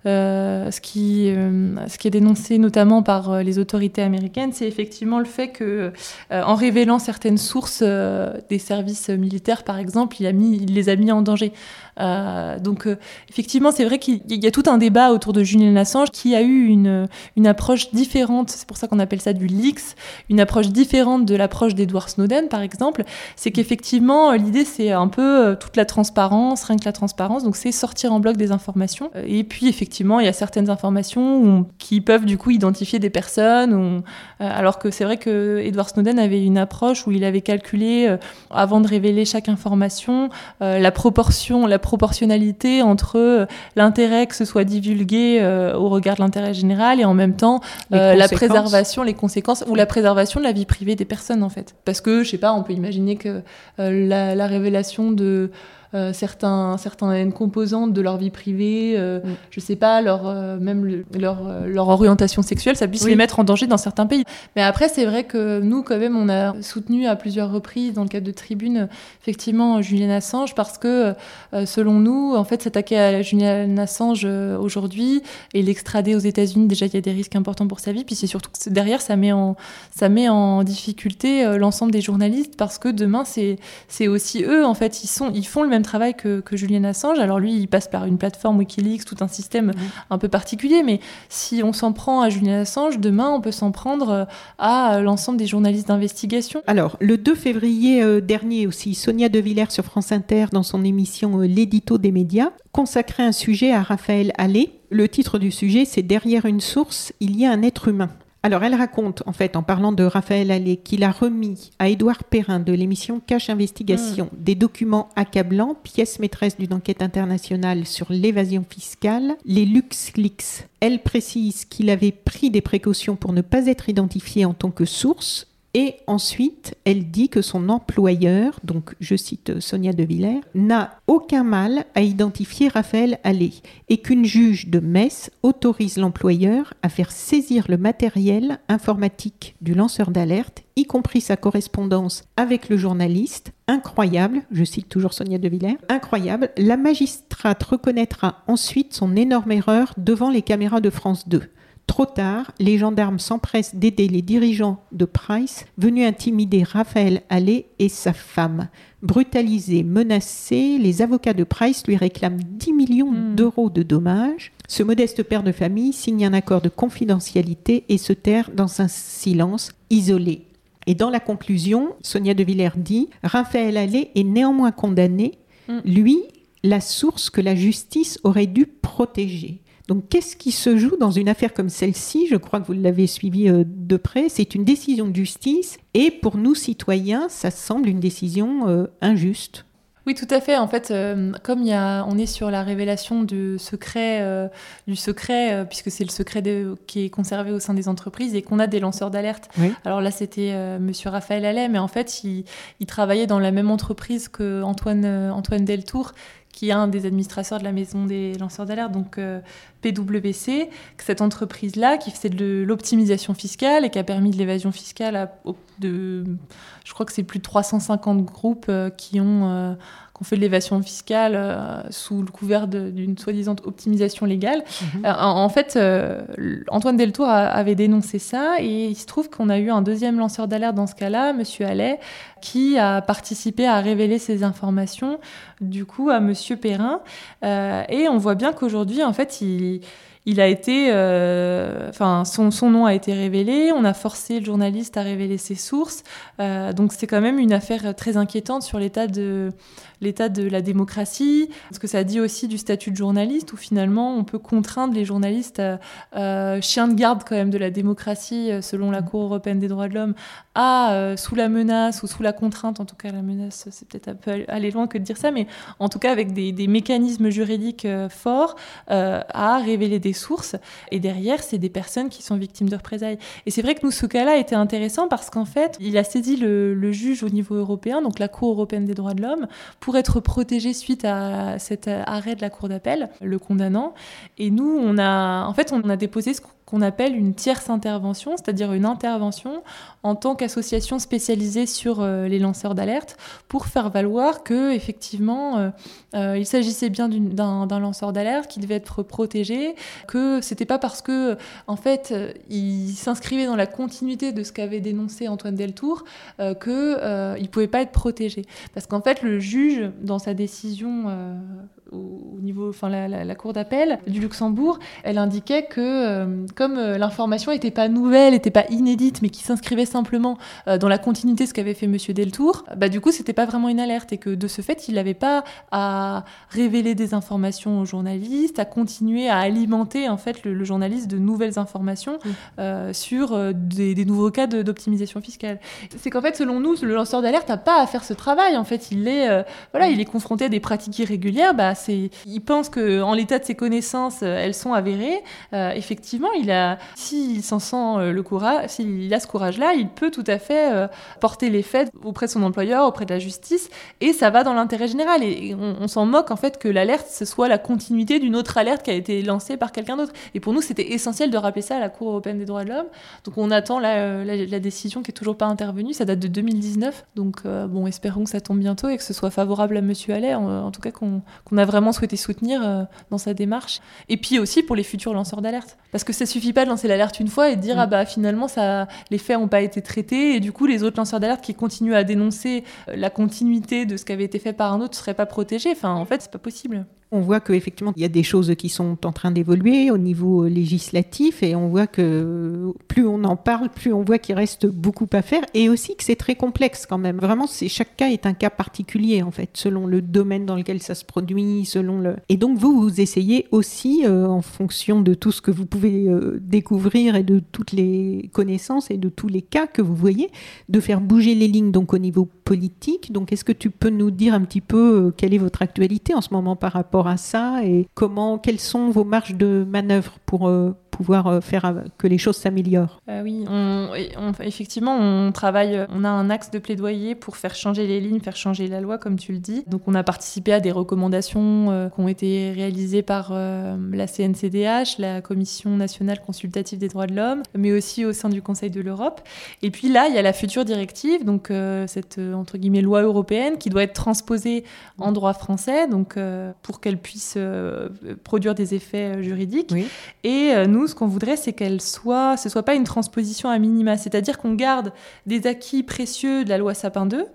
ce, qui, euh, ce qui est dénoncé notamment par euh, les autorités américaines, c'est effectivement le fait que, en révélant certaines sources des services militaires, par exemple, il les a mis en danger. Euh, donc euh, effectivement, c'est vrai qu'il y a tout un débat autour de Julian Assange qui a eu une, une approche différente, c'est pour ça qu'on appelle ça du leaks, une approche différente de l'approche d'Edward Snowden par exemple, c'est qu'effectivement l'idée c'est un peu euh, toute la transparence, rien que la transparence, donc c'est sortir en bloc des informations. Et puis effectivement, il y a certaines informations qui peuvent du coup identifier des personnes, alors que c'est vrai que Edward Snowden avait une approche où il avait calculé, avant de révéler chaque information, la proportion, la proportionnalité entre euh, l'intérêt que ce soit divulgué euh, au regard de l'intérêt général et en même temps euh, la préservation, les conséquences ou la préservation de la vie privée des personnes en fait. Parce que je sais pas, on peut imaginer que la, révélation de euh, certains, certaines composantes de leur vie privée, euh, mm. je sais pas, leur, euh, même leur, leur, orientation sexuelle, ça puisse les mettre en danger dans certains pays. Mais après, c'est vrai que nous, quand même, on a soutenu à plusieurs reprises, dans le cadre de Tribune, effectivement, Julian Assange, parce que, selon nous, en fait, s'attaquer à Julian Assange aujourd'hui et l'extrader aux États-Unis, déjà, il y a des risques importants pour sa vie. Puis c'est surtout que derrière, ça met en, ça met en difficulté l'ensemble des journalistes, parce que demain, c'est aussi eux, en fait, ils, sont, ils font le même travail que, que, Julian Assange. Alors lui, il passe par une plateforme Wikileaks, tout un système un peu particulier, mais si on s'en prend à Julian Assange, demain, on peut s'en prendre euh, à l'ensemble des journalistes d'investigation. Alors, le 2 février euh, dernier aussi, Sonia De Villers sur France Inter, dans son émission euh, L'édito des médias, consacrait un sujet à Raphaël Allais. Le titre du sujet, c'est Derrière une source, il y a un être humain. Alors, elle raconte, en fait, en parlant de Raphaël Allais, qu'il a remis à Édouard Perrin de l'émission Cache Investigation hmm. des documents accablants, pièce maîtresse d'une enquête internationale sur l'évasion fiscale, les LuxLeaks. Elle précise qu'il avait pris des précautions pour ne pas être identifié en tant que source et ensuite, elle dit que son employeur, donc je cite Sonia De Villers, n'a aucun mal à identifier Raphaël Allais et qu'une juge de Metz autorise l'employeur à faire saisir le matériel informatique du lanceur d'alerte, y compris sa correspondance avec le journaliste. Incroyable, je cite toujours Sonia De Villers, incroyable, la magistrate reconnaîtra ensuite son énorme erreur devant les caméras de France 2. Trop tard, les gendarmes s'empressent d'aider les dirigeants de Price venus intimider Raphaël Allais et sa femme. Brutalisé, menacé, les avocats de Price lui réclament 10 millions hmm. d'euros de dommages. Ce modeste père de famille signe un accord de confidentialité et se terre dans un silence isolé. Et dans la conclusion, Sonia De Villers dit Raphaël Allais est néanmoins condamné, hmm. lui, la source que la justice aurait dû protéger. Donc qu'est-ce qui se joue dans une affaire comme celle-ci? Je crois que vous l'avez suivi euh, de près. C'est une décision de justice et pour nous citoyens, ça semble une décision euh, injuste. Oui, tout à fait. En fait, euh, comme y a, on est sur la révélation du secret, du secret, puisque c'est le secret qui est conservé au sein des entreprises et qu'on a des lanceurs d'alerte. Alors là, c'était Monsieur Raphaël Allais, mais en fait, il, il, travaillait dans la même entreprise que Antoine, Antoine Deltour, qui est un des administrateurs de la maison des lanceurs d'alerte, donc euh, PwC, cette entreprise-là qui faisait de l'optimisation fiscale et qui a permis de l'évasion fiscale à, de, je crois que c'est plus de 350 groupes euh, qui ont, euh, qu'on fait de l'évasion fiscale sous le couvert d'une soi-disant optimisation légale. Mhm. En, fait, Antoine Deltour avait dénoncé ça et il se trouve qu'on a eu un deuxième lanceur d'alerte dans ce cas-là, Monsieur Allais, qui a participé à révéler ces informations, du coup, à Monsieur Perrin. et on voit bien qu'aujourd'hui, en fait, il il a été, euh, enfin, son, nom a été révélé. On a forcé le journaliste à révéler ses sources. Euh, donc c'est quand même une affaire très inquiétante sur l'état de l'état de la démocratie, ce que ça dit aussi du statut de journaliste, où finalement on peut contraindre les journalistes, euh, chiens de garde quand même de la démocratie, selon la Cour européenne des droits de l'homme, à, sous la menace ou sous la contrainte, en tout cas la menace, c'est peut-être un peu aller loin que de dire ça, mais en tout cas avec des, des mécanismes juridiques forts, à révéler des sources. Et derrière, c'est des personnes qui sont victimes de représailles. Et c'est vrai que nous, ce cas-là était intéressant parce qu'en fait, il a saisi le, juge au niveau européen, donc la Cour européenne des droits de l'homme, pour être protégé suite à cet arrêt de la Cour d'appel, le condamnant. Et nous, on a, en fait, on a déposé ce qu'on appelle une tierce intervention, c'est-à-dire une intervention en tant qu'association spécialisée sur euh, les lanceurs d'alerte pour faire valoir que effectivement euh, euh, il s'agissait bien d'un lanceur d'alerte qui devait être protégé, que c'était pas parce que en fait il s'inscrivait dans la continuité de ce qu'avait dénoncé Antoine Deltour que il pouvait pas être protégé, parce qu'en fait le juge dans sa décision au, niveau, enfin la, cour d'appel du Luxembourg, elle indiquait que euh, comme euh, l'information n'était pas nouvelle, n'était pas inédite, mais qui s'inscrivait simplement euh, dans la continuité de ce qu'avait fait Monsieur Deltour, bah du coup c'était pas vraiment une alerte et que de ce fait il n'avait pas à révéler des informations aux journalistes, à continuer à alimenter en fait le, journaliste de nouvelles informations sur des, nouveaux cas d'optimisation fiscale. C'est qu'en fait selon nous le lanceur d'alerte n'a pas à faire ce travail. En fait il est voilà il est confronté à des pratiques irrégulières. Bah, il pense que en l'état de ses connaissances, euh, elles sont avérées. Euh, effectivement, s'il s'en sent euh, le courage, s'il a ce courage-là, il peut tout à fait porter les faits auprès de son employeur, auprès de la justice, et ça va dans l'intérêt général. Et on, s'en moque en fait que l'alerte ce soit la continuité d'une autre alerte qui a été lancée par quelqu'un d'autre. Et pour nous, c'était essentiel de rappeler ça à la Cour européenne des droits de l'homme. Donc on attend la, décision qui est toujours pas intervenue. Ça date de 2019. Donc bon, espérons que ça tombe bientôt et que ce soit favorable à Monsieur Allais, en, tout cas qu'on vraiment souhaité soutenir euh, dans sa démarche. Et puis aussi pour les futurs lanceurs d'alerte. Parce que ça suffit pas de lancer l'alerte une fois et de dire, mm. ah bah finalement, ça, les faits n'ont pas été traités, et du coup, les autres lanceurs d'alerte qui continuent à dénoncer euh, la continuité de ce qui avait été fait par un autre ne seraient pas protégés. Enfin, en fait, c'est pas possible. On voit qu'effectivement, il y a des choses qui sont en train d'évoluer au niveau législatif et on voit que plus on en parle, plus on voit qu'il reste beaucoup à faire et aussi que c'est très complexe quand même. Vraiment, chaque cas est un cas particulier en fait, selon le domaine dans lequel ça se produit, selon le. Et donc vous, vous essayez aussi, euh, en fonction de tout ce que vous pouvez euh, découvrir et de toutes les connaissances et de tous les cas que vous voyez, de faire bouger les lignes donc au niveau politique. Donc, est-ce que tu peux nous dire un petit peu euh, quelle est votre actualité en ce moment par rapport à ça et comment, quelles sont vos marges de manœuvre pour pouvoir euh, faire euh, que les choses s'améliorent. Euh, oui, on, effectivement, on travaille, on a un axe de plaidoyer pour faire changer les lignes, faire changer la loi, comme tu le dis. Donc, on a participé à des recommandations qui ont été réalisées par la CNCDH, la Commission nationale consultative des droits de l'homme, mais aussi au sein du Conseil de l'Europe. Et puis là, il y a la future directive, donc cette entre guillemets loi européenne qui doit être transposée en droit français, donc pour qu'elle puisse produire des effets juridiques. Et nous, ce qu'on voudrait, c'est qu'elle soit, ce soit pas une transposition à minima, c'est-à-dire qu'on garde des acquis précieux de la loi Sapin 2,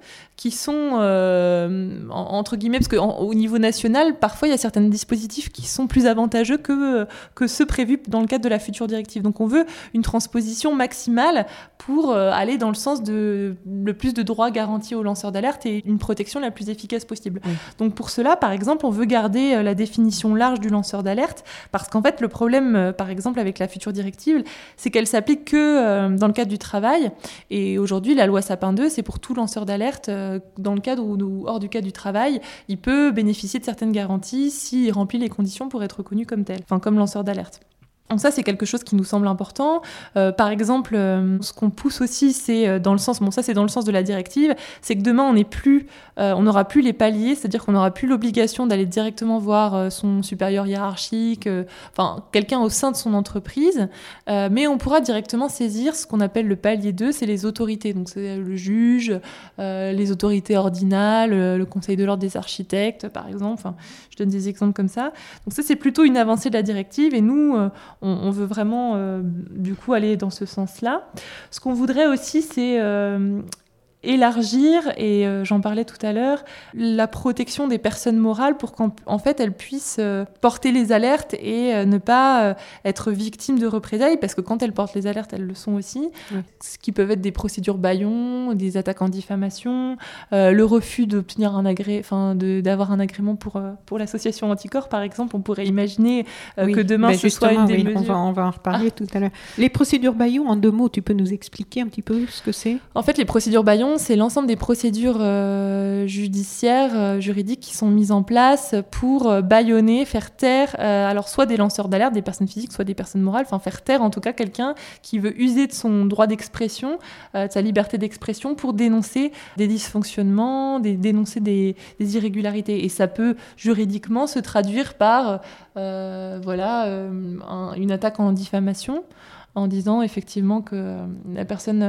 qui sont, euh, entre guillemets, parce qu'au niveau national, parfois, il y a certains dispositifs qui sont plus avantageux que, que ceux prévus dans le cadre de la future directive. Donc, on veut une transposition maximale pour euh, aller dans le sens de le plus de droits garantis aux lanceurs d'alerte et une protection la plus efficace possible. Donc, pour cela, par exemple, on veut garder euh, la définition large du lanceur d'alerte, parce qu'en fait, le problème, par exemple, avec la future directive, c'est qu'elle s'applique que dans le cadre du travail. Et aujourd'hui, la loi Sapin 2, c'est pour tout lanceur d'alerte euh, dans le cadre ou, hors du cadre du travail, il peut bénéficier de certaines garanties s'il remplit les conditions pour être reconnu comme tel, enfin comme lanceur d'alerte. Donc ça, c'est quelque chose qui nous semble important. Euh, par exemple, euh, ce qu'on pousse aussi, c'est euh, dans le sens, bon ça c'est dans le sens de la directive, c'est que demain on n'est plus, on n'aura plus les paliers, c'est-à-dire qu'on n'aura plus l'obligation d'aller directement voir son supérieur hiérarchique, enfin quelqu'un au sein de son entreprise, mais on pourra directement saisir ce qu'on appelle le palier 2, c'est les autorités. Donc c'est le juge, les autorités ordinales, le conseil de l'ordre des architectes, par exemple. Enfin, je donne des exemples comme ça. Donc ça c'est plutôt une avancée de la directive et nous on, veut vraiment euh, du coup aller dans ce sens-là. Ce qu'on voudrait aussi, c'est euh, élargir, et euh, j'en parlais tout à l'heure, la protection des personnes morales pour qu'en fait elles puissent euh, porter les alertes et euh, ne pas être victimes de représailles, parce que quand elles portent les alertes, elles le sont aussi, ce qui peuvent être des procédures baillons, des attaques en diffamation, le refus d'obtenir un agré, enfin d'avoir un agrément pour, pour l'association anticorps, par exemple, on pourrait imaginer que demain ben, ce soit une des mesures... On va, on va en reparler ah. tout à l'heure. Les procédures baillons, en deux mots, tu peux nous expliquer un petit peu ce que c'est? En fait, les procédures baillons, c'est l'ensemble des procédures euh, judiciaires, euh, juridiques qui sont mises en place pour euh, bâillonner, faire taire, alors soit des lanceurs d'alerte, des personnes physiques, soit des personnes morales, enfin faire taire en tout cas quelqu'un qui veut user de son droit d'expression, de sa liberté d'expression pour dénoncer des dysfonctionnements, des, dénoncer des, irrégularités. Et ça peut juridiquement se traduire par voilà, une attaque en diffamation en disant effectivement que euh, la personne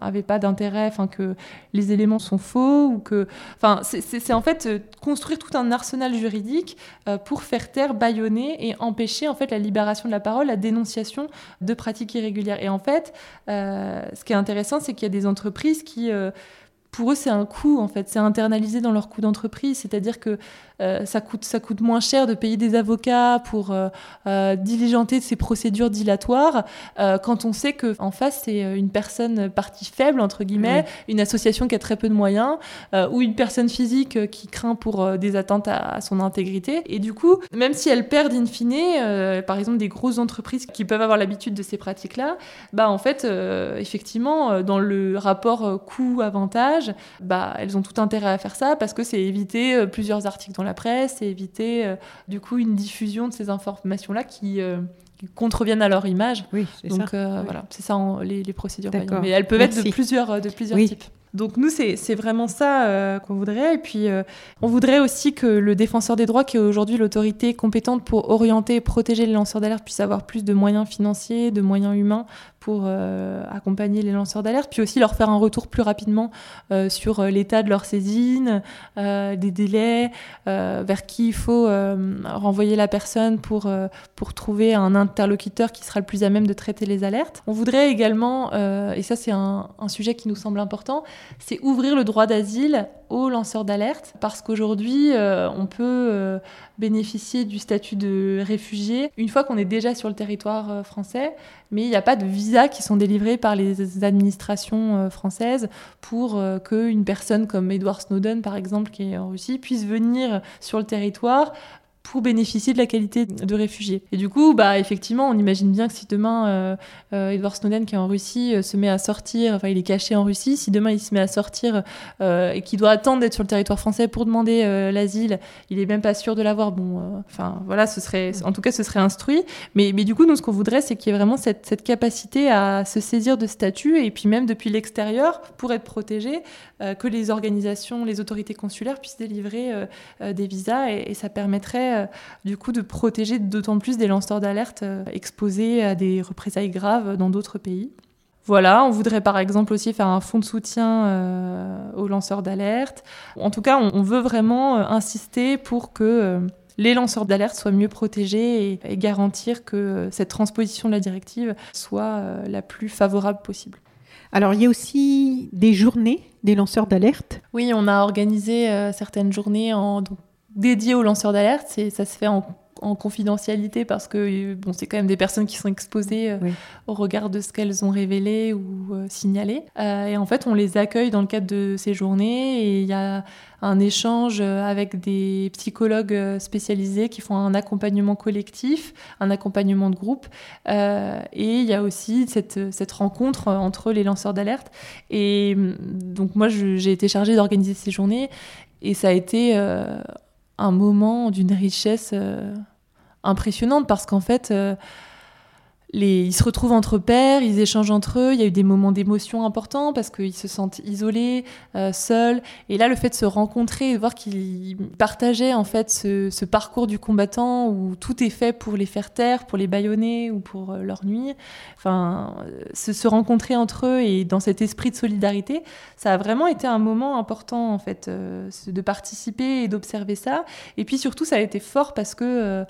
n'avait euh, pas d'intérêt, enfin que les éléments sont faux ou que, enfin c'est en fait euh, construire tout un arsenal juridique pour faire taire, bâillonner et empêcher en fait la libération de la parole, la dénonciation de pratiques irrégulières. Et en fait, ce qui est intéressant, c'est qu'il y a des entreprises qui pour eux, c'est un coût, en fait. C'est internalisé dans leur coût d'entreprise. C'est-à-dire que euh, ça, coûte, ça coûte moins cher de payer des avocats pour euh, euh, diligenter ces procédures dilatoires quand on sait qu'en face, c'est une personne partie faible, entre guillemets, une association qui a très peu de moyens, ou une personne physique qui craint pour des attentes à, son intégrité. Et du coup, même si elles perdent in fine, par exemple des grosses entreprises qui peuvent avoir l'habitude de ces pratiques-là, bah en fait, effectivement, dans le rapport coût-avantage, bah, elles ont tout intérêt à faire ça parce que c'est éviter plusieurs articles dans la presse et éviter euh, du coup une diffusion de ces informations-là qui, euh, contreviennent à leur image. Oui, c'est ça. Donc euh, voilà, c'est ça les, procédures. Mais elles peuvent être de plusieurs, de plusieurs types. Donc nous, c'est vraiment ça qu'on voudrait. Et puis, on voudrait aussi que le défenseur des droits, qui est aujourd'hui l'autorité compétente pour orienter et protéger les lanceurs d'alerte, puisse avoir plus de moyens financiers, de moyens humains pour euh, accompagner les lanceurs d'alerte, puis aussi leur faire un retour plus rapidement euh, sur euh, l'état de leur saisine, des délais, vers qui il faut renvoyer la personne pour, pour trouver un interlocuteur qui sera le plus à même de traiter les alertes. On voudrait également, et ça c'est un, sujet qui nous semble important, c'est ouvrir le droit d'asile aux lanceurs d'alerte, parce qu'aujourd'hui, on peut bénéficier du statut de réfugié une fois qu'on est déjà sur le territoire français, mais il n'y a pas de visa qui sont délivrés par les administrations euh, françaises pour euh, qu'une personne comme Edward Snowden, par exemple, qui est en Russie, puisse venir sur le territoire pour bénéficier de la qualité de réfugié. Et du coup, bah, effectivement, on imagine bien que si demain, euh, euh Edward Snowden, qui est en Russie, euh, se met à sortir, enfin, il est caché en Russie, si demain il se met à sortir et qu'il doit attendre d'être sur le territoire français pour demander l'asile, il est même pas sûr de l'avoir. Bon, enfin, voilà, ce serait, en tout cas, ce serait instruit. Mais, mais du coup, nous, ce qu'on voudrait, c'est qu'il y ait vraiment cette, capacité à se saisir de statut et puis même depuis l'extérieur, pour être protégé, que les organisations, les autorités consulaires puissent délivrer des visas et ça permettrait euh, du coup de protéger d'autant plus des lanceurs d'alerte euh, exposés à des représailles graves dans d'autres pays. Voilà, on voudrait par exemple aussi faire un fonds de soutien euh, aux lanceurs d'alerte. En tout cas, on, veut vraiment insister pour que les lanceurs d'alerte soient mieux protégés et, garantir que cette transposition de la directive soit la plus favorable possible. Alors, il y a aussi des journées des lanceurs d'alerte. Oui, on a organisé certaines journées en, dédié aux lanceurs d'alerte. Ça se fait en, confidentialité parce que bon, c'est quand même des personnes qui sont exposées euh, au regard de ce qu'elles ont révélé ou euh, signalé. Euh, et en fait, on les accueille dans le cadre de ces journées et il y a un échange avec des psychologues spécialisés qui font un accompagnement collectif, un accompagnement de groupe. et il y a aussi cette, cette rencontre entre les lanceurs d'alerte. Et donc moi, j'ai été chargée d'organiser ces journées et ça a été un moment d'une richesse euh, impressionnante parce qu'en fait, euh, ils se retrouvent entre pairs, ils échangent entre eux. Il y a eu des moments d'émotion importants parce qu'ils se sentent isolés, euh, seuls. Et là, le fait de se rencontrer et de voir qu'ils partageaient en fait ce, parcours du combattant où tout est fait pour les faire taire, pour les bâillonner ou pour euh, leur nuire. Enfin, se, se, rencontrer entre eux et dans cet esprit de solidarité, ça a vraiment été un moment important en fait euh, de participer et d'observer ça. Et puis surtout, ça a été fort parce que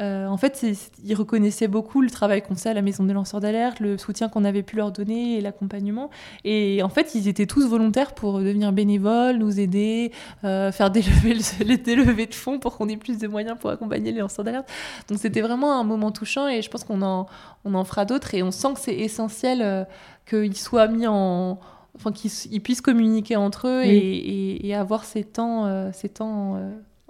euh, en fait, ils reconnaissaient beaucoup le travail qu'on faisait à la maison des lanceurs d'alerte, le soutien qu'on avait pu leur donner et l'accompagnement. Et en fait, ils étaient tous volontaires pour devenir bénévoles, nous aider, euh, faire des levées, de fonds pour qu'on ait plus de moyens pour accompagner les lanceurs d'alerte. Donc c'était vraiment un moment touchant et je pense qu'on en, on en fera d'autres et on sent que c'est essentiel euh, qu'ils soient mis en enfin qu'ils puissent communiquer entre eux et, avoir ces temps, ces temps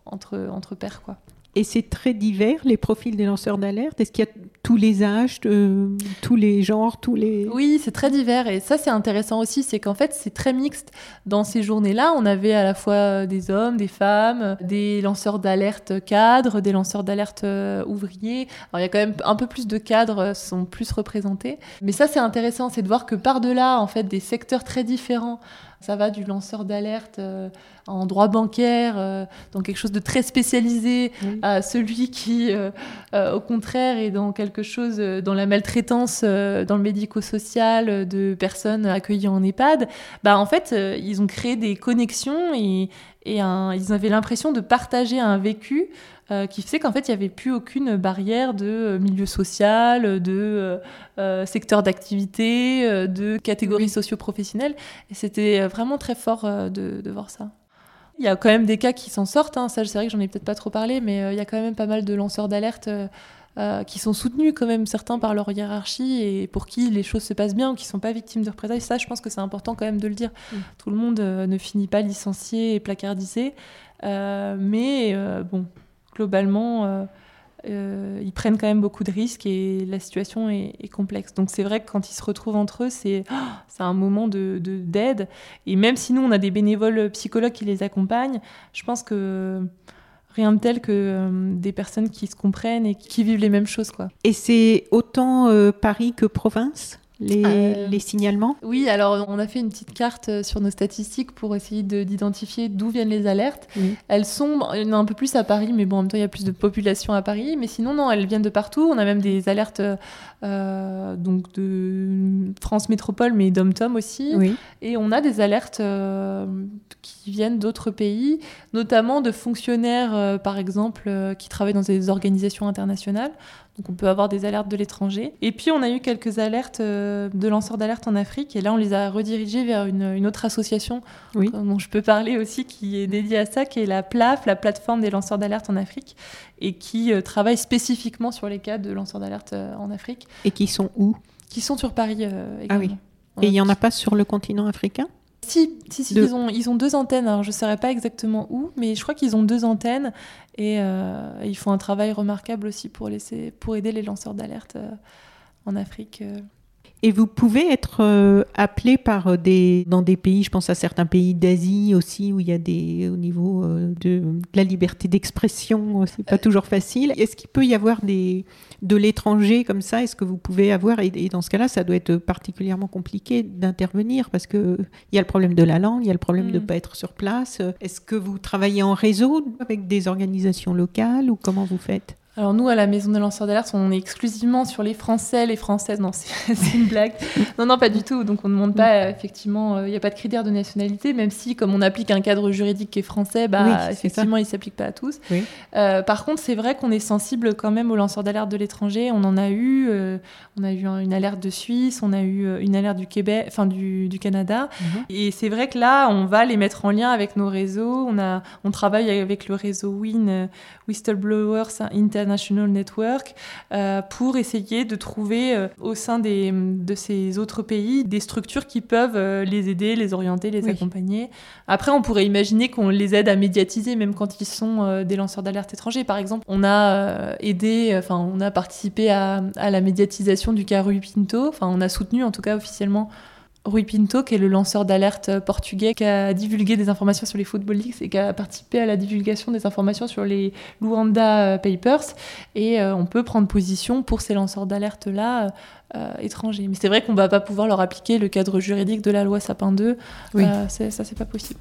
entre, entre pairs. Quoi. Et c'est très divers, les profils des lanceurs d'alerte Est-ce qu'il y a tous les âges, euh, tous les genres, tous les... Oui, c'est très divers. Et ça, c'est intéressant aussi, c'est qu'en fait, c'est très mixte. Dans ces journées-là, on avait à la fois des hommes, des femmes, des lanceurs d'alerte cadres, des lanceurs d'alerte euh, ouvriers. Alors, il y a quand même un peu plus de cadres euh, sont plus représentés. Mais ça, c'est intéressant, c'est de voir que par-delà, en fait, des secteurs très différents, ça va du lanceur d'alerte euh, en droit bancaire, euh, dans quelque chose de très spécialisé, à celui qui, euh, au contraire, est dans quelque chose, dans la maltraitance, dans le médico-social de personnes accueillies en EHPAD. Bah, en fait, ils ont créé des connexions et, et ils avaient l'impression de partager un vécu euh, qui faisait qu'en fait, il n'y avait plus aucune barrière de euh, milieu social, de euh, secteur d'activité, de catégorie socio-professionnelle. Et c'était vraiment très fort de, voir ça. Il y a quand même des cas qui s'en sortent. Hein. Ça, c'est vrai que j'en ai peut-être pas trop parlé, mais il y a quand même pas mal de lanceurs d'alerte qui sont soutenus quand même certains par leur hiérarchie et pour qui les choses se passent bien ou qui sont pas victimes de représailles. Ça, je pense que c'est important quand même de le dire. Mm. Tout le monde ne finit pas licencié et placardisé, mais bon, globalement, euh, euh, ils prennent quand même beaucoup de risques et la situation est, complexe. Donc c'est vrai que quand ils se retrouvent entre eux, c'est un moment d'aide. De, d'aide. et même si nous, on a des bénévoles psychologues qui les accompagnent, je pense que rien de tel que euh, des personnes qui se comprennent et qui vivent les mêmes choses. Quoi. Et c'est autant Paris que province? Euh, les, signalements Oui, alors on a fait une petite carte euh, sur nos statistiques pour essayer d'identifier d'où viennent les alertes. Elles sont, il y en a un peu plus à Paris, mais bon, en même temps, il y a plus de population à Paris. Mais sinon, non, elles viennent de partout. On a même des alertes euh, donc de France Métropole, mais d'Om-Tom aussi. Et on a des alertes qui viennent d'autres pays, notamment de fonctionnaires, par exemple, qui travaillent dans des organisations internationales. Donc on peut avoir des alertes de l'étranger. Et puis on a eu quelques alertes euh, de lanceurs d'alerte en Afrique. Et là, on les a redirigés vers une, autre association dont je peux parler aussi, qui est dédiée à ça, qui est la PLAF, la plateforme des lanceurs d'alerte en Afrique, et qui euh, travaille spécifiquement sur les cas de lanceurs d'alerte euh, en Afrique. Et qui sont où? Qui sont sur Paris également. Ah oui. Et il n'y en a pas sur le continent africain? Si, si, si ils, ont, ils ont deux antennes. Alors, je ne saurais pas exactement où, mais je crois qu'ils ont deux antennes et euh, ils font un travail remarquable aussi pour, laisser, pour aider les lanceurs d'alerte euh, en Afrique. Euh. Et vous pouvez être euh, appelé par euh, des dans des pays, je pense à certains pays d'Asie aussi où il y a des au niveau euh, de, la liberté d'expression, c'est pas toujours facile. Est-ce qu'il peut y avoir des de l'étranger comme ça? Est-ce que vous pouvez avoir? Et, dans ce cas-là, ça doit être particulièrement compliqué d'intervenir parce que il y a le problème de la langue, il y a le problème de de mm. pas être sur place. Est-ce que vous travaillez en réseau avec des organisations locales ou comment vous faites? Alors nous, à la Maison des lanceurs d'alerte, on est exclusivement sur les Français, les Françaises. Non, c'est une blague. Non, non, pas du tout. Donc on ne demande pas, effectivement, euh, il n'y a pas de critère de nationalité, même si, comme on applique un cadre juridique qui est français, bah, effectivement, il ne s'applique pas à tous. Euh, par contre, c'est vrai qu'on est sensible quand même aux lanceurs d'alerte de l'étranger. On en a eu, euh, on a eu une alerte de Suisse, on a eu une alerte du Québec, enfin du, du Canada. Mhm. Et c'est vrai que là, on va les mettre en lien avec nos réseaux. On, a, on travaille avec le réseau WIN, Whistleblowers Internet National Network euh, pour essayer de trouver euh, au sein des, de ces autres pays des structures qui peuvent euh, les aider, les orienter, les accompagner. Après, on pourrait imaginer qu'on les aide à médiatiser même quand ils sont des lanceurs d'alerte étrangers. Par exemple, on a aidé, enfin, on a participé à, à la médiatisation du cas Rui Pinto. Enfin, on a soutenu en tout cas officiellement Rui Pinto, qui est le lanceur d'alerte portugais, qui a divulgué des informations sur les Football Leagues et qui a participé à la divulgation des informations sur les Luanda Papers. Et on peut prendre position pour ces lanceurs d'alerte-là. étrangers. Mais c'est vrai qu'on ne va pas pouvoir leur appliquer le cadre juridique de la loi Sapin 2. Oui. ça, c'est pas possible.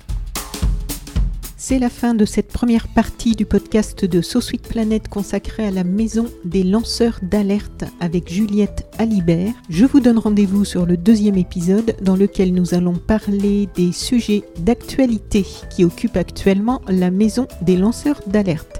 C'est la fin de cette première partie du podcast de So Planet consacré à la maison des lanceurs d'alerte avec Juliette Alibert. Je vous donne rendez-vous sur le deuxième épisode dans lequel nous allons parler des sujets d'actualité qui occupent actuellement la maison des lanceurs d'alerte.